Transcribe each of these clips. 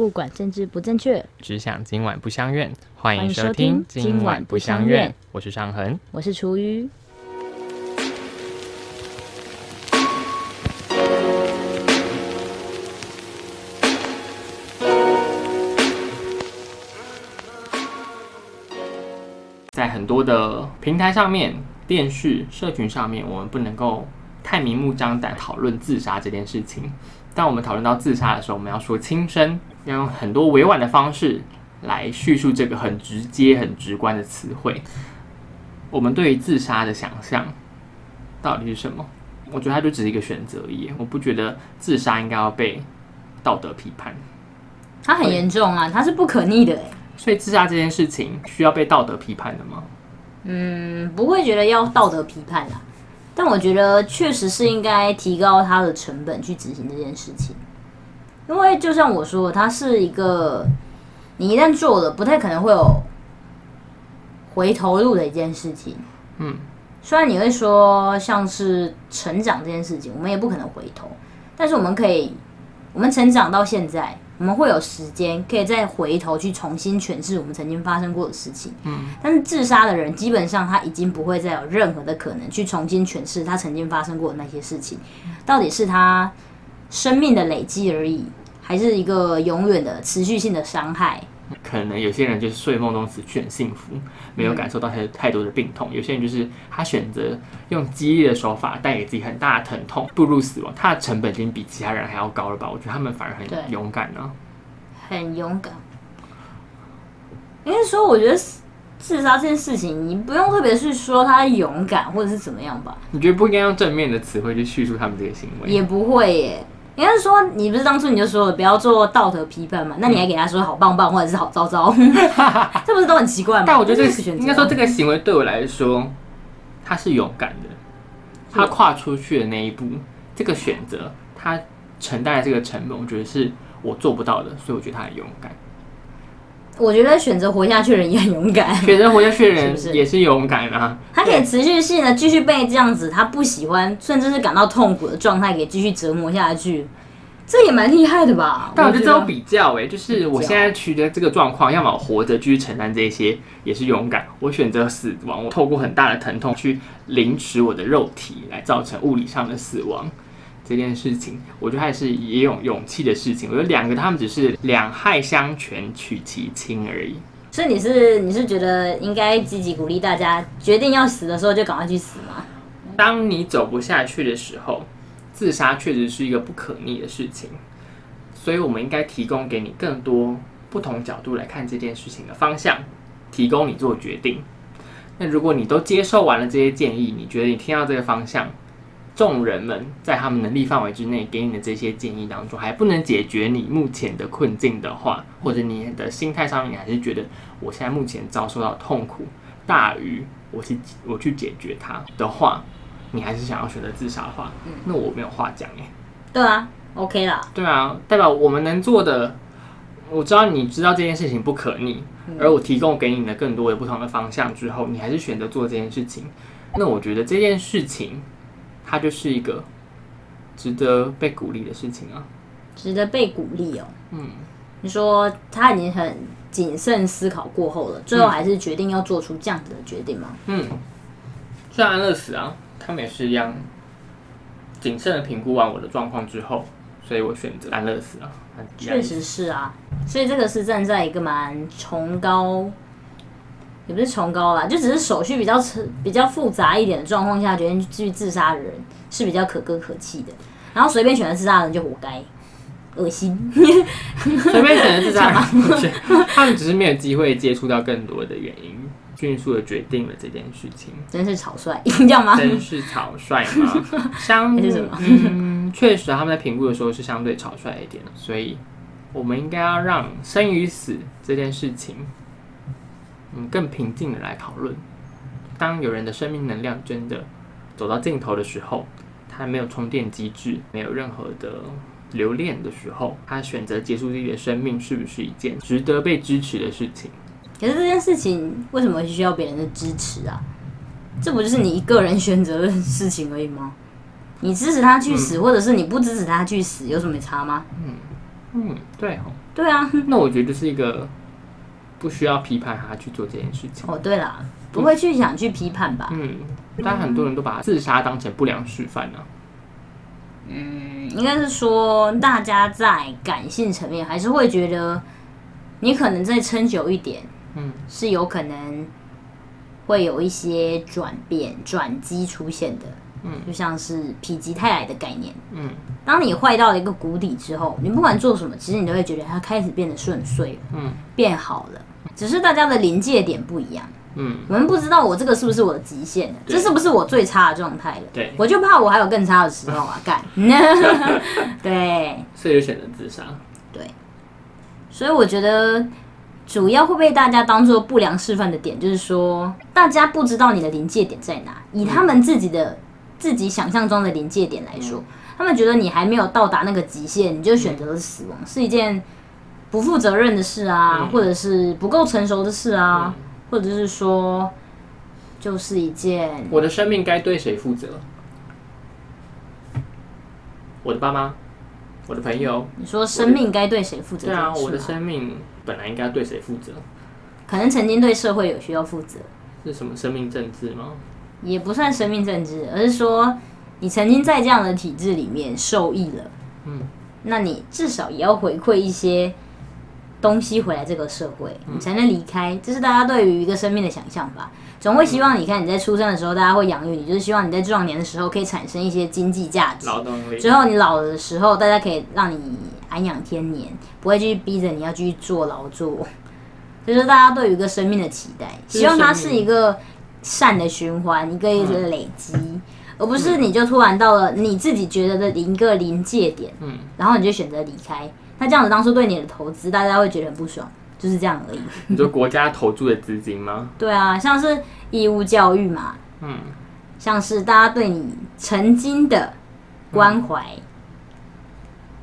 不管政治不正确，只想今晚不相怨。欢迎迎收听今晚不相怨，我是尚恒。我是厨余。在很多的平台上面、电视、社群上面，我们不能够太明目张胆讨论自杀这件事情。当我们讨论到自杀的时候，我们要说轻生，要用很多委婉的方式来叙述这个很直接、很直观的词汇。我们对于自杀的想象到底是什么？我觉得它就只是一个选择而已。我不觉得自杀应该要被道德批判。它很严重啊，它是不可逆的哎。所以自杀这件事情需要被道德批判的吗？嗯，不会觉得要道德批判啦，但我觉得确实是应该提高它的成本去执行这件事情，因为就像我说的，它是一个你一旦做了，不太可能会有回头路的一件事情。嗯，虽然你会说像是成长这件事情，我们也不可能回头，但是我们可以，我们成长到现在，我们会有时间可以再回头去重新诠释我们曾经发生过的事情。嗯，但是自杀的人基本上他已经不会再有任何的可能去重新诠释他曾经发生过的那些事情，到底是他生命的累积而已，还是一个永远的持续性的伤害？可能有些人就是睡梦中死去很幸福，没有感受到太太多的病痛；有些人就是他选择用激烈的手法带给自己很大的疼痛，步入死亡，他的成本已经比其他人还要高了吧？我觉得他们反而很勇敢呢、很勇敢。应该说，我觉得自杀这件事情，你不用特别去说他勇敢或者是怎么样吧，你觉得不应该用正面的词汇去叙述他们这个行为？也不会耶。应该是说，你不是当初你就说了不要做道德批判嘛？那你还给他说好棒棒或者是好糟糟，这不是都很奇怪吗？但我觉得这个是选择应该说这个行为对我来说，他是勇敢的，他跨出去的那一步，这个选择，他承担的这个成本，我觉得是我做不到的，所以我觉得他很勇敢。我觉得选择活下去的人也很勇敢，选择活下去的人也是勇敢啊。他可以持续性的继续被这样子他不喜欢甚至是感到痛苦的状态给继续折磨下去，这也蛮厉害的吧？但我觉得这种比较、欸，就是我现在取得这个状况，要么我活着继续承担这些，也是勇敢；我选择死亡，我透过很大的疼痛去凌迟我的肉体，来造成物理上的死亡。这件事情，我觉得还是也有勇气的事情。我觉得两个他们只是两害相权取其轻而已。所以你是你是觉得应该积极鼓励大家决定要死的时候就赶快去死吗？当你走不下去的时候，自杀确实是一个不可逆的事情，所以我们应该提供给你更多不同角度来看这件事情的方向，提供你做决定。那如果你都接受完了这些建议，你觉得你听到这个方向，众人们在他们能力范围之内给你的这些建议当中，还不能解决你目前的困境的话，或者你的心态上面，你还是觉得我现在目前遭受到痛苦大于我去我去解决它的话，你还是想要选择自杀的话，那我没有话讲耶。对啊，OK 啦，对啊，代表我们能做的，我知道你知道这件事情不可逆，而我提供给你的更多的不同的方向之后，你还是选择做这件事情，那我觉得这件事情，它就是一个值得被鼓励的事情啊。值得被鼓励哦。嗯，你说他已经很谨慎思考过后了，最后还是决定要做出这样子的决定吗？嗯，虽然安乐死啊，他们也是一样，谨慎的评估完我的状况之后，所以我选择安乐死啊。确实是啊，所以这个是站在一个蛮崇高，也不是崇高啦，就只是手续比较比较复杂一点的状况下决定去自杀的人是比较可歌可泣的，然后随便选择自杀的人就活该，恶心。随便选择自杀，他们只是没有机会接触到更多的原因，迅速的决定了这件事情。真是草率，这样吗？真是草率吗？相还是什么嗯，确实他们在评估的时候是相对草率一点，所以我们应该要让生与死这件事情，嗯，更平静的来讨论。当有人的生命能量真的走到尽头的时候，他没有充电机制，没有任何的留恋的时候，他选择结束自己的生命，是不是一件值得被支持的事情？可是这件事情为什么需要别人的支持啊？这不就是你一个人选择的事情而已吗？你支持他去死，或者是你不支持他去死，有什么差吗？嗯嗯，对哦，对啊，那我觉得是一个不需要批判他去做这件事情。哦对了，不会去想去批判吧？嗯，但很多人都把自杀当成不良示范呢、啊。嗯，应该是说大家在感性层面还是会觉得，你可能再撑久一点，嗯，是有可能会有一些转变、转机出现的。嗯，就像是否极泰来的概念。嗯，当你坏到了一个谷底之后，你不管做什么，其实你都会觉得它开始变得顺遂了，嗯，变好了。只是大家的临界点不一样。嗯，我们不知道我这个是不是我的极限这是不是我最差的状态了？对我就怕我还有更差的时候啊，干。对所以就选择自杀。对，所以我觉得主要会被大家当做不良示范的点，就是说大家不知道你的临界点在哪，以他们自己的、自己想象中的临界点来说，他们觉得你还没有到达那个极限，你就选择了死亡，是一件不负责任的事啊，嗯或者是不够成熟的事啊，嗯或者是说就是一件我的生命该对谁负责？我的爸妈，我的朋友。你说生命该对谁负责对啊？我的生命本来应该对谁负责？可能曾经对社会有需要负责。是什么生命政治吗？也不算生命政治，而是说你曾经在这样的体制里面受益了，嗯，那你至少也要回馈一些东西回来这个社会，嗯你才能离开。这是大家对于一个生命的想象吧。总会希望你看你在出生的时候，大家会养育你，就是希望你在壮年的时候可以产生一些经济价值。劳动力。之后你老的时候，大家可以让你安养天年，不会继续逼着你要继续做劳作。这就是大家对于一个生命的期待，希望它是一个善的循环，一个一个累积，嗯而不是你就突然到了你自己觉得的一个临界点，嗯，然后你就选择离开。那这样子当初对你的投资，大家会觉得很不爽，就是这样而已。你说国家投注的资金吗？对啊，像是义务教育嘛，嗯，像是大家对你曾经的关怀，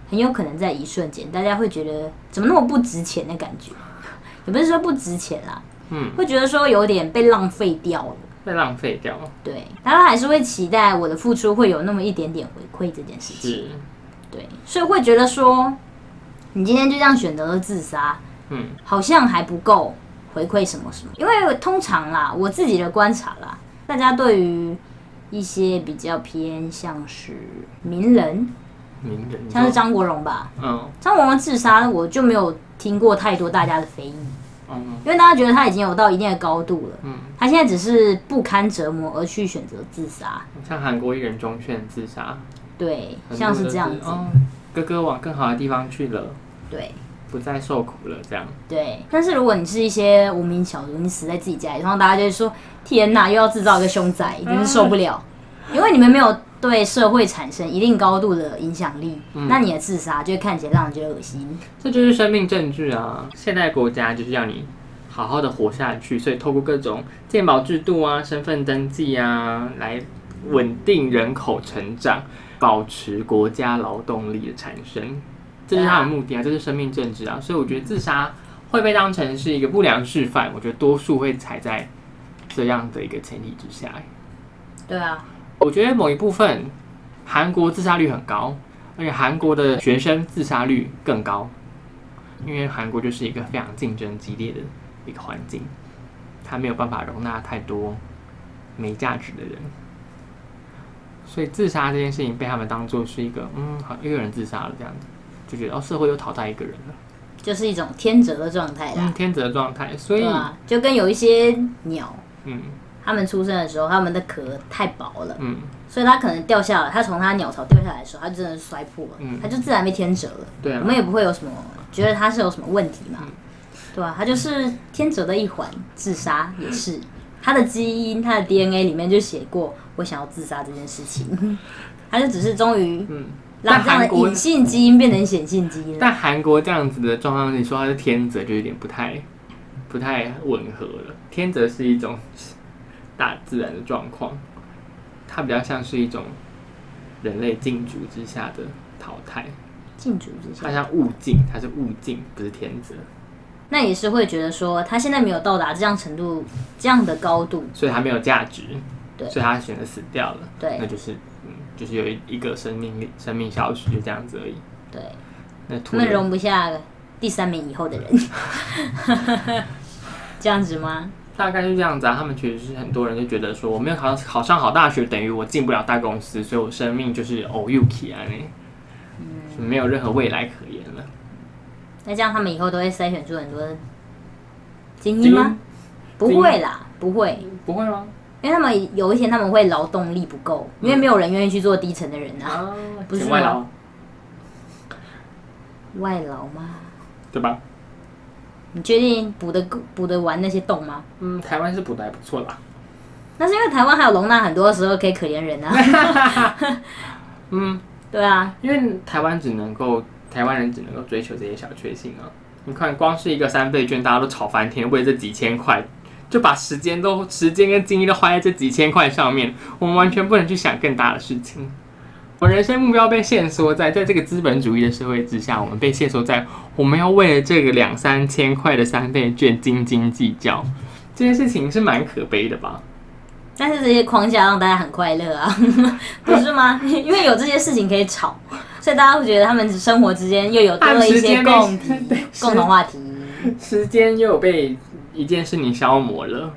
很有可能在一瞬间，大家会觉得怎么那么不值钱的感觉，也不是说不值钱啦，嗯，会觉得说有点被浪费掉了。被浪费掉了。对，大家还是会期待我的付出会有那么一点点回馈这件事情。是，对，所以会觉得说，你今天就这样选择了自杀，嗯，好像还不够回馈什么什么。因为通常啦，我自己的观察啦，大家对于一些比较偏向是名人，名人。像是张国荣吧，嗯。张国荣自杀，我就没有听过太多大家的非议，嗯因为大家觉得他已经有到一定的高度了，嗯，他现在只是不堪折磨而去选择自杀，像韩国艺人钟铉自杀，对，像是这样子，哦，哥哥往更好的地方去了，对。不再受苦了，这样。对，但是如果你是一些无名小卒，你死在自己家里，然后大家就会说：“天哪，又要制造一个凶宅，真是受不了。”因为你们没有对社会产生一定高度的影响力，那你的自杀就会看起来让人觉得恶心。这就是生命证据啊！现代国家就是要你好好的活下去，所以透过各种健保制度啊、身份登记啊，来稳定人口成长，保持国家劳动力的产生，这是他的目的啊，这是生命政治啊。所以我觉得自杀会被当成是一个不良示范，我觉得多数会踩在这样的一个前提之下。对啊，我觉得某一部分韩国自杀率很高，而且韩国的学生自杀率更高，因为韩国就是一个非常竞争激烈的一个环境，它没有办法容纳太多没价值的人，所以自杀这件事情被他们当做是一个嗯，好一个人自杀了这样子，就觉得哦社会又淘汰一个人了，就是一种天择的状态啦。嗯，，天择的状态，所以啊，就跟有一些鸟，嗯。它们出生的时候，它们的壳太薄了，嗯。所以它可能掉下来，它从它鸟巢掉下来的时候，它就真的是摔破了，嗯。它就自然被天择了。对啊。我们也不会有什么觉得它是有什么问题嘛，嗯。对吧、它就是天择的一环，自杀也是。它的基因、它的 DNA 里面就写过我想要自杀这件事情，它就只是终于嗯。让这样的但韩国隐性基因变成显性基因了。但韩国这样子的状况，你说他是天择，就有点不太不太吻合了。天择是一种大自然的状况，它比较像是一种人类竞逐之下的淘汰。禁足之下，它像物竞，它是物竞，不是天择，那也是会觉得说，他现在没有到达这样程度、这样的高度，所以他没有价值，对所以他选择死掉了。对那就是嗯，就是有一一个生命力生命消失，就这样子而已。对，那他们容不下第三名以后的人，这样子吗？大概就这样子啊。他们其实是很多人就觉得说，我没有考考上好大学，等于我进不了大公司，所以我生命就是 O U K 啊，那没有任何未来可言了。那这样他们以后都会筛选出很多精英吗？不会啦，不会，不会吗？因为他们有一天他们会劳动力不够，因为没有人愿意去做低层的人啊，啊，不是外劳吗，外劳吗？对吧？你确定补得够补得完那些洞吗？嗯，台湾是补的还不错啦。那是因为台湾还有容纳很多时候可以可怜人啊。嗯，对啊，因为台湾只能够台湾人只能够追求这些小确幸啊。你看，光是一个三倍券，大家都吵翻天，为了这几千块，就把时间都时间跟精力都花在这几千块上面，我们完全不能去想更大的事情。我人生目标被限缩在，在这个资本主义的社会之下，我们被限缩在我们要为了这个两三千块的三倍券斤斤计较，这件事情是蛮可悲的吧？但是这些框架让大家很快乐啊，不是吗？因为有这些事情可以吵，所以大家会觉得他们生活之间又有多了一些共共同话题。时间又有被一件事情消磨了。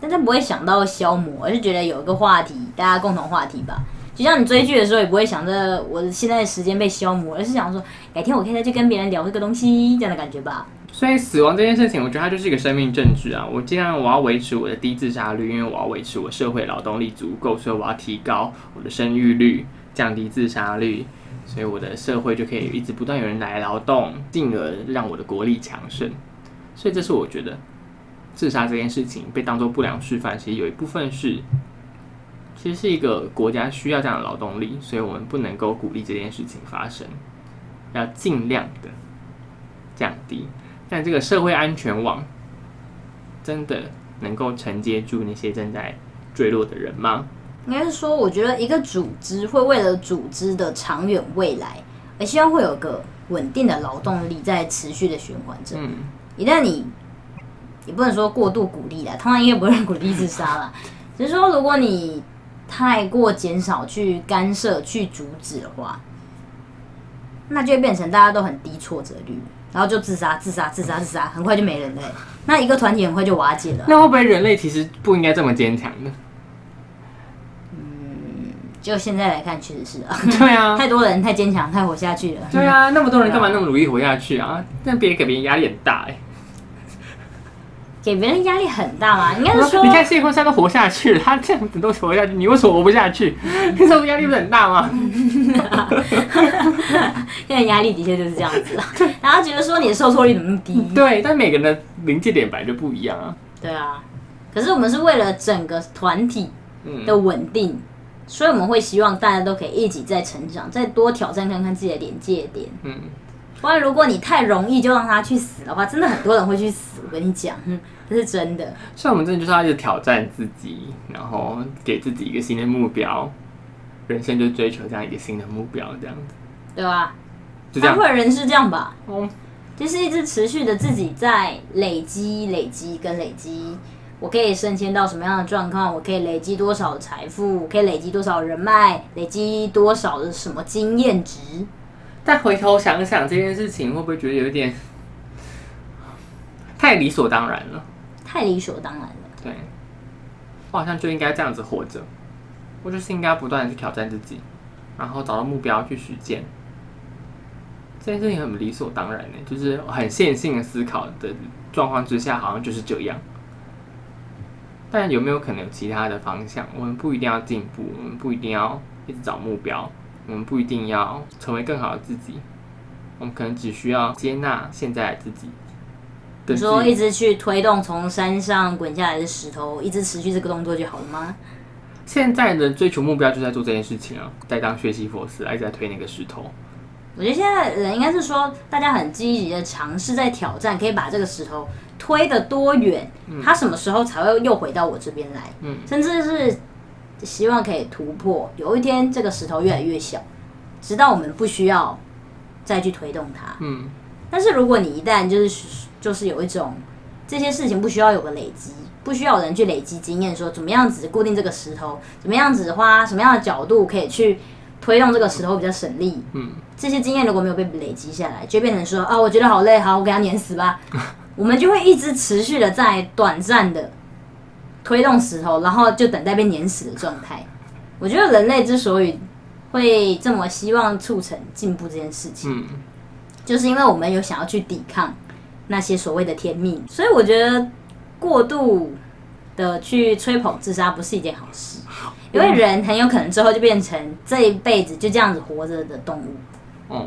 但他不会想到消磨，而是觉得有一个话题，大家共同话题吧。就像你追剧的时候，也不会想着我现在的时间被消磨，而是想说改天我可以再去跟别人聊这个东西，这样的感觉吧。所以死亡这件事情，我觉得它就是一个生命证据啊。我既然我要维持我的低自杀率，因为我要维持我社会劳动力足够，所以我要提高我的生育率，降低自杀率，所以我的社会就可以一直不断有人来劳动，进而让我的国力强盛。所以这是我觉得自杀这件事情被当做不良示范，其实有一部分是，其实是一个国家需要这样的劳动力，所以我们不能够鼓励这件事情发生，要尽量的降低。但这个社会安全网真的能够承接住那些正在坠落的人吗？应该是说，我觉得一个组织会为了组织的长远未来，而希望会有个稳定的劳动力在持续的循环着。嗯，一旦你也不能说过度鼓励啦，通常应该不会鼓励自杀啦，只是说如果你太过减少去干涉、去阻止的话，那就会变成大家都很低挫折率，然后就自杀、自杀、自杀、自杀，很快就没人了欸、那一个团体很快就瓦解了。那会不会人类其实不应该这么坚强呢？嗯就现在来看，确实是啊，对啊，太多人太坚强，太活下去了。对啊，那么多人干嘛那么努力活下去啊？那别人给别人压力很大哎、给别人压力很大嘛？应该是说你，看谢坤山都活下去了，他这样子都活下去，你为什么活不下去？你这种压力不是很大吗？现在压力的确就是这样子啊。然后觉得说你的受挫率怎么那么低？对，但每个人的临界点本来就不一样啊。对啊，可是我们是为了整个团体嗯，的稳定，所以我们会希望大家都可以一起再成长，再多挑战看看自己的临界点。嗯，不然如果你太容易就让他去死的话，真的很多人会去死。我跟你讲，嗯，这是真的。所以我们真的就是要一直挑战自己，然后给自己一个新的目标，人生就追求这样一个新的目标，这样子，对吧？就这样大部。分人是这样吧？嗯，就是一直持续的自己在累积、累积跟累积。我可以升迁到什么样的状况？我可以累积多少财富？我可以累积多少人脉？累积多少的什么经验值？但回头想想这件事情，会不会觉得有点太理所当然了？太理所当然了。对，我好像就应该这样子活着，我就是应该不断的去挑战自己，然后找到目标去实践。这件事情很理所当然的，就是很线性的思考的状况之下，好像就是这样。但有没有可能有其他的方向？我们不一定要进步，我们不一定要一直找目标，我们不一定要成为更好的自己，我们可能只需要接纳现在的自己。你说一直去推动从山上滚下来的石头，一直持续这个动作就好了吗？现在的追求目标就在做这件事情啊，在当学习佛斯，一直在推那个石头。我觉得现在人应该是说，大家很积极的尝试在挑战，可以把这个石头推得多远，它什么时候才会又回到我这边来？嗯甚至是希望可以突破，有一天这个石头越来越小，直到我们不需要再去推动它。嗯，但是如果你一旦就是就是有一种这些事情不需要有个累积，不需要有人去累积经验，说怎么样子固定这个石头，怎么样子花什么样的角度可以去推动这个石头比较省力。嗯，这些经验如果没有被累积下来，就变成说啊，我觉得好累，好，我给它碾死吧。我们就会一直持续的在短暂的推动石头，然后就等待被碾死的状态。我觉得人类之所以会这么希望促成进步这件事情，嗯，就是因为我们有想要去抵抗那些所谓的天命，所以我觉得过度的去吹捧自杀不是一件好事，因为人很有可能之后就变成这一辈子就这样子活着的动物。哦，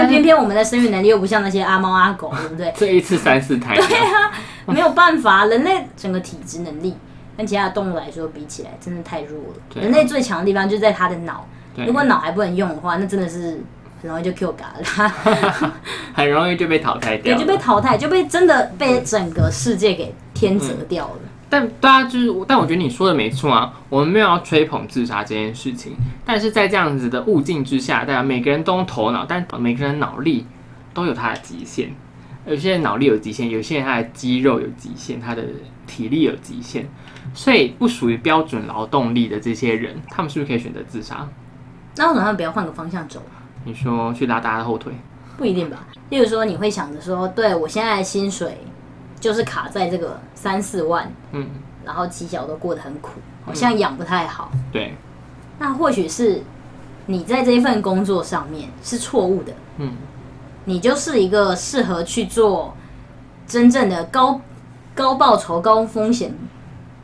但偏偏我们的生育能力又不像那些阿猫阿狗，对不对？这一次三四胎，对啊，没有办法，人类整个体质能力跟其他的动物来说比起来，真的太弱了。啊人类最强的地方就在他的脑，对如果脑还不能用的话，那真的是很容易就 Q 嘎了，很容易就被淘汰掉对，了。就被淘汰，就被真的被整个世界给天择掉了。但大家就是，但我觉得你说的没错啊，我们没有要吹捧自杀这件事情，但是在这样子的物境之下，大家每个人都用头脑，但每个人脑力都有它的极限。有些人脑力有极限，有些人他的肌肉有极限，他的体力有极限，所以不属于标准劳动力的这些人，他们是不是可以选择自杀？那为什么他们不要换个方向走？你说去拉大家的后腿，不一定吧。例如说，你会想着说，对我现在的薪水就是卡在这个三四万，嗯，然后起小都过得很苦，好像养不太好。对，那或许是你在这一份工作上面是错误的，嗯，你就是一个适合去做真正的高高报酬、高风险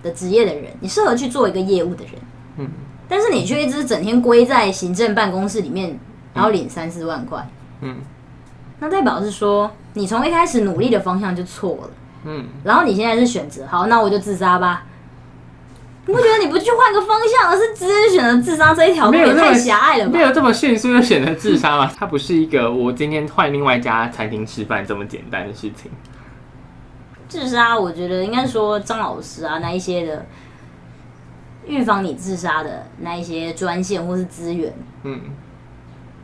的职业的人，你适合去做一个业务的人，嗯，但是你却一直整天归在行政办公室里面，然后领三四万块，嗯，那代表是说你从一开始努力的方向就错了，嗯，然后你现在是选择好，那我就自杀吧。你不觉得你不去换个方向，而是直接选择自杀这一条路，也太狭隘了吧没？有这么迅速就选择自杀吗？它不是一个我今天换另外一家餐厅吃饭这么简单的事情。自杀，我觉得应该说张老师啊，那一些的预防你自杀的那一些专线或是资源，嗯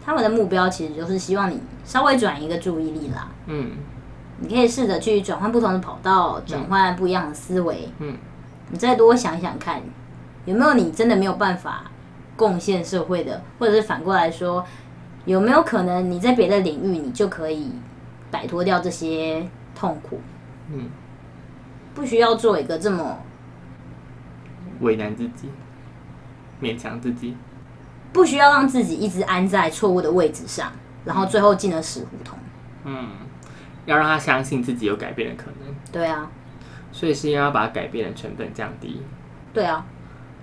他们的目标其实就是希望你稍微转移一个注意力啦。嗯你可以试着去转换不同的跑道，转换不一样的思维。嗯，你再多想想看，有没有你真的没有办法贡献社会的，或者是反过来说，有没有可能你在别的领域你就可以摆脱掉这些痛苦？嗯，不需要做一个这么为难自己，勉强自己。不需要让自己一直安在错误的位置上，然后最后进了死胡同。嗯，要让他相信自己有改变的可能，对啊，所以是要把改变的成本降低。对啊，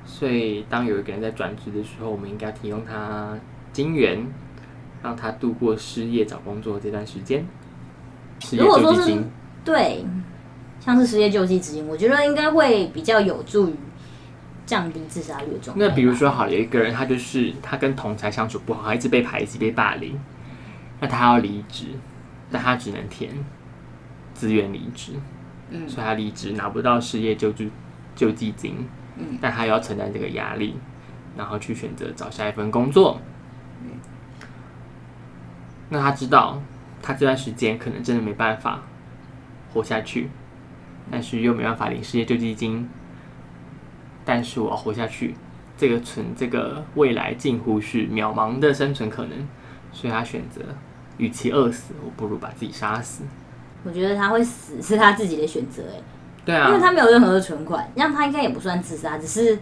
所以当有一个人在转职的时候，我们应该提供他金源，让他度过失业找工作这段时间。失业救济金，对，像是失业救济资金，我觉得应该会比较有助于降低自杀率的状态。那比如说好，有一个人他就是他跟同才相处不好，他一直被排挤、被霸凌，那他要离职，但他只能填自愿离职，嗯。所以他离职拿不到失业救助救济金，嗯。但他又要承担这个压力，然后去选择找下一份工作，那他知道他这段时间可能真的没办法活下去，但是又没办法领失业救济金，但是我要活下去，这个存这个未来近乎是渺茫的生存可能，所以他选择，与其饿死，我不如把自己杀死。我觉得他会死是他自己的选择，哎，对啊，因为他没有任何的存款，让他应该也不算自杀，只是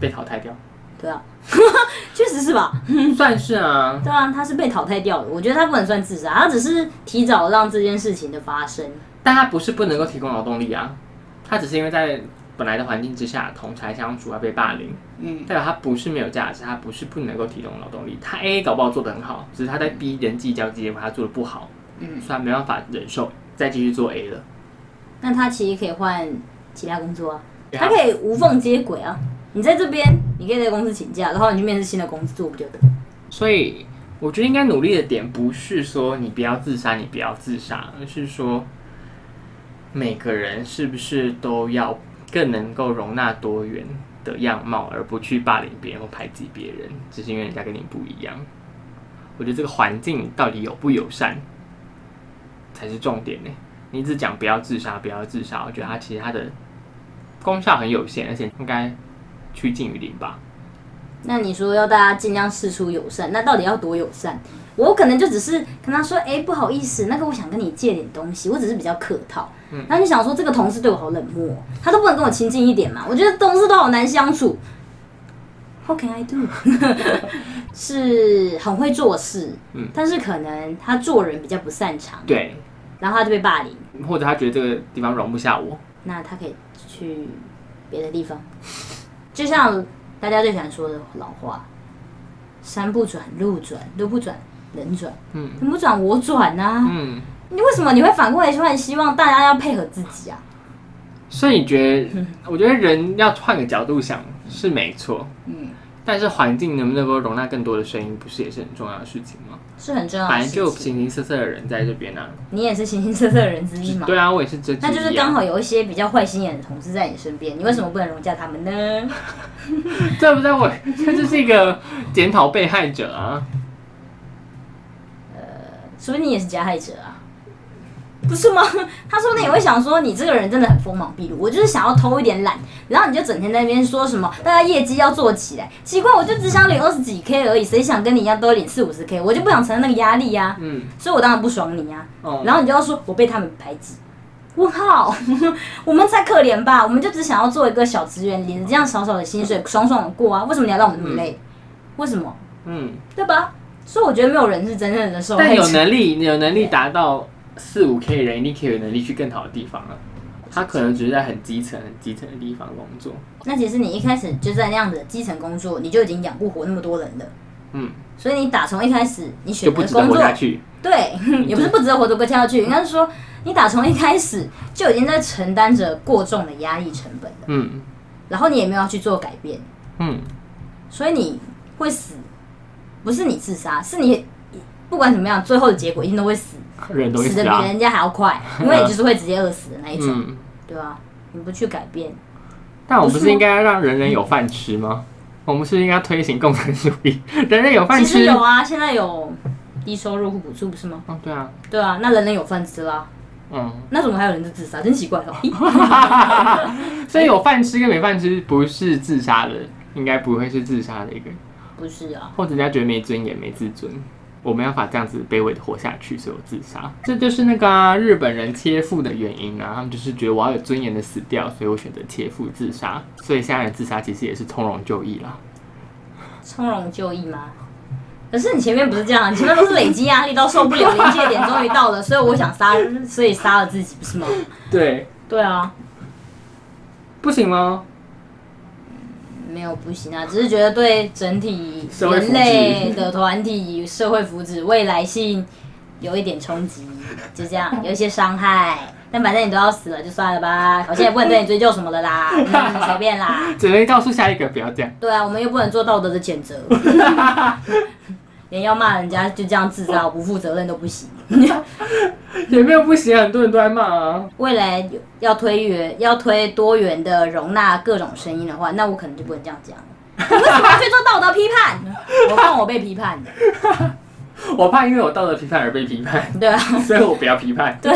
被淘汰掉，对啊，确实是吧？算是啊。对啊，他是被淘汰掉的。我觉得他不能算自杀，他只是提早让这件事情的发生。但他不是不能够提供劳动力啊，他只是因为在本来的环境之下同才相处，他被霸凌，嗯，代表他不是没有价值，他不是不能够提供劳动力。他 A 搞不好做得很好，只是他在 B 人际交际结果他做的不好，嗯所以他没办法忍受再继续做 A 了。那他其实可以换其他工作啊他可以无缝接轨啊。你在这边，你可以在公司请假，然后你去面试新的工作，不就得？所以我觉得应该努力的点不是说你不要自杀，你不要自杀，而是说每个人是不是都要更能够容纳多元的样貌，而不去霸凌别人或排挤别人，只是因为人家跟你不一样。我觉得这个环境到底友不友善才是重点呢。你只讲不要自杀，不要自杀，我觉得它其实它的功效很有限，而且应该趋近于零吧。那你说要大家尽量试出友善，那到底要多友善？我可能就只是跟他说，哎、不好意思，那个我想跟你借点东西，我只是比较客套。然后你想说这个同事对我好冷漠，他都不能跟我亲近一点嘛？我觉得同事都好难相处。How can I do？是很会做事，嗯但是可能他做人比较不擅长，对，然后他就被霸凌。或者他觉得这个地方容不下我，那他可以去别的地方，就像大家最喜欢说的老话：“山不转路转，路不转人转，嗯人不转我转啊！”嗯，你为什么你会反过来说很希望大家要配合自己啊？所以你觉得，我觉得人要换个角度想是没错，嗯，但是环境能不能够容纳更多的声音，不是也是很重要的事情吗？是很重要反正就。形形色色的人在这边啊，你也是形形色色的人之一嘛？对啊，我也是这啊，那就是刚好有一些比较坏心眼的同事在你身边，你为什么不能容下他们呢？对不对？我这就是一个检讨被害者啊，说不定你也是加害者啊，不是吗？他说不定也会想说，你这个人真的很锋芒毕露，我就是想要偷一点懒，然后你就整天在那边说什么大家业绩要做起来，奇怪，我就只想领二十几 K 而已，谁想跟你一样都领四五十 K，我就不想承担那个压力呀、嗯，所以我当然不爽你呀、哦，然后你就要说我被他们排挤。问号，我们才可怜吧？我们就只想要做一个小职员，领着这样少少的薪水，爽爽的过啊！为什么你要让我们那么累？为什么？嗯，对吧？所以我觉得没有人是真正的受害者。但有能力有能力达到四五 K 的人，一定可以有能力去更好的地方了。他可能只是在很基层、很基层的地方工作，那其实你一开始就在那样子的基层工作，你就已经养不活那么多人了。嗯，所以你打从一开始你选择工作，活下去。对，也不是不值得活得过下去，应该是说你打从一开始就已经在承担着过重的压力成本了，嗯然后你也没有要去做改变，嗯，所以你会死，不是你自杀，是你不管怎么样，最后的结果一定都会死，人都会死的。比人家还要快，因为你就是会直接饿死的那一种，嗯，对吧？你不去改变，但我们不是应该让人人有饭吃吗？我们是应该推行共产主义，人人有饭其实吃。有啊，现在有低收入户补助不是吗？哦，对啊，对啊，那人人有饭吃啦，嗯，那怎么还有人在自杀？真奇怪哦。所以有饭吃跟没饭吃不是自杀的，应该不会是自杀的一个，不是啊，或者人家觉得没尊严、没自尊，我没办法这样子卑微的活下去，所以我自杀。这就是那个、啊、日本人切腹的原因啊，他们就是觉得我要有尊严的死掉，所以我选择切腹自杀。所以现在的自杀其实也是从容就义啦。从容就义吗？可是你前面不是这样，你前面都是累积压力到受不了，临界点终于到了，所以我想杀，所以杀了自己，不是吗？对，对啊，不行吗？没有不行啊，只是觉得对整体人类的团体社会福祉未来性有一点冲击，就这样，有一些伤害。但反正你都要死了，就算了吧，我现在不能对你追究什么了啦，嗯，随便啦。只能告诉下一个不要这样。对啊，我们又不能做道德的谴责，连要骂人家就这样自杀，不负责任都不行。也没有不行啊，很多人都在骂啊。未来要推元要推多元的容纳各种声音的话，那我可能就不能这样讲了。你为什么要去做道德批判？我怕我被批判的。我怕因为我道德批判而被批判，对啊，所以我不要批判。对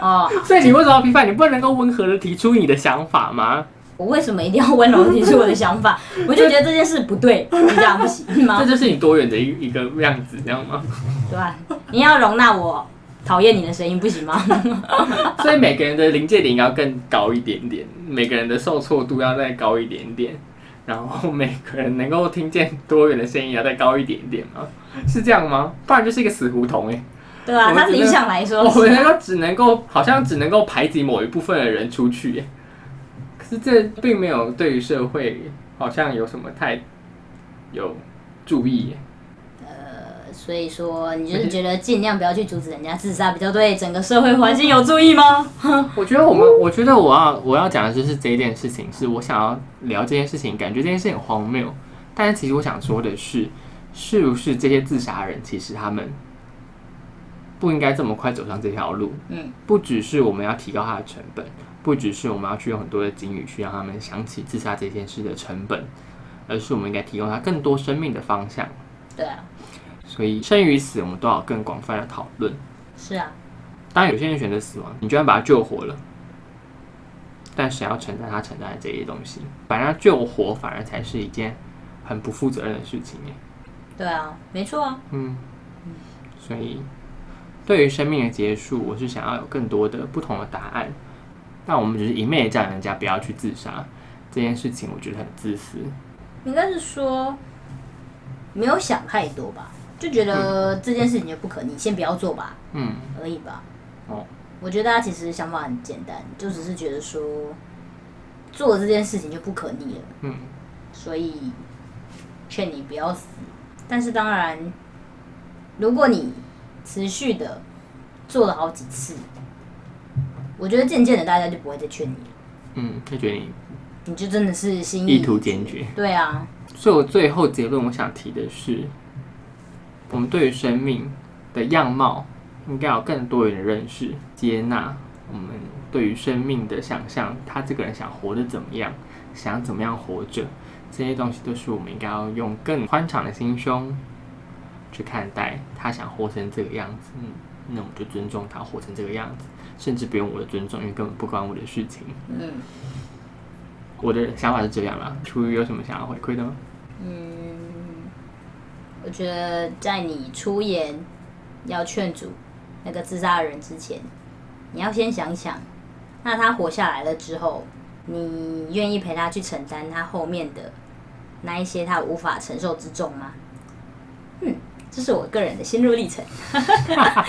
哦，所以你为什么要批判？你不能够温和的提出你的想法吗？我为什么一定要温柔地提出我的想法？我就觉得这件事不对，你这样不行吗这？就是你多元的一一个样子，这样吗？对吧？你要容纳我讨厌你的声音，不行吗？所以每个人的临界点要更高一点点，每个人的受挫度要再高一点点，然后每个人能够听见多元的声音要再高一点点吗？是这样吗？不然就是一个死胡同哎、对啊，他理想来说我是们能够只能够好像只能够排挤某一部分的人出去、是这并没有对于社会好像有什么太有注意、呃。所以说，你就是 觉得尽量不要去阻止人家自杀，比较对整个社会环境有注意吗？我觉得我们，我觉得我要我要讲的就是这件事情，是我想要聊这件事情，感觉这件事情很荒谬，但是其实我想说的是，是不是这些自杀人其实他们不应该这么快走上这条路？嗯，不只是我们要提高它的成本，不只是我们要去用很多的警语去让他们想起自杀这件事的成本，而是我们应该提供他更多生命的方向。对啊，所以生与死，我们都要更广泛的讨论。是啊，当然，有些人选择死亡，你就算把他救活了，但谁要承担他承担的这些东西？把他救活，反而才是一件很不负责任的事情哎。对啊，没错啊。嗯，所以对于生命的结束，我是想要有更多的不同的答案。但我们只是一昧的叫人家不要去自杀这件事情，我觉得很自私。应该是说没有想太多吧，就觉得这件事情就不可逆，先不要做吧，嗯，而已吧。哦，我觉得大家其实想法很简单，就只是觉得说做了这件事情就不可逆了，嗯，所以劝你不要死。但是当然，如果你持续的做了好几次，我觉得渐渐的大家就不会再劝你了，嗯，就觉得你你就真的是心意意图坚决。对啊，所以我最后结论，我想提的是，我们对于生命的样貌应该有更多元的认识、接纳。我们对于生命的想象，他这个人想活得怎么样，想怎么样活着，这些东西都是我们应该要用更宽敞的心胸去看待。他想活成这个样子，嗯，那我就尊重他活成这个样子，甚至不用我的尊重，因为根本不关我的事情。嗯我的想法是这样啦。楚瑜有什么想要回馈的吗？嗯，我觉得在你出言要劝阻那个自杀的人之前，你要先想想，那他活下来了之后，你愿意陪他去承担他后面的那一些他无法承受之重吗？这是我个人的心路历程。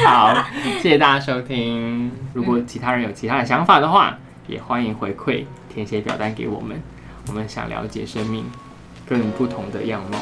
好，谢谢大家收听。如果其他人有其他的想法的话，也欢迎回馈填写表单给我们。我们想了解生命更不同的样貌。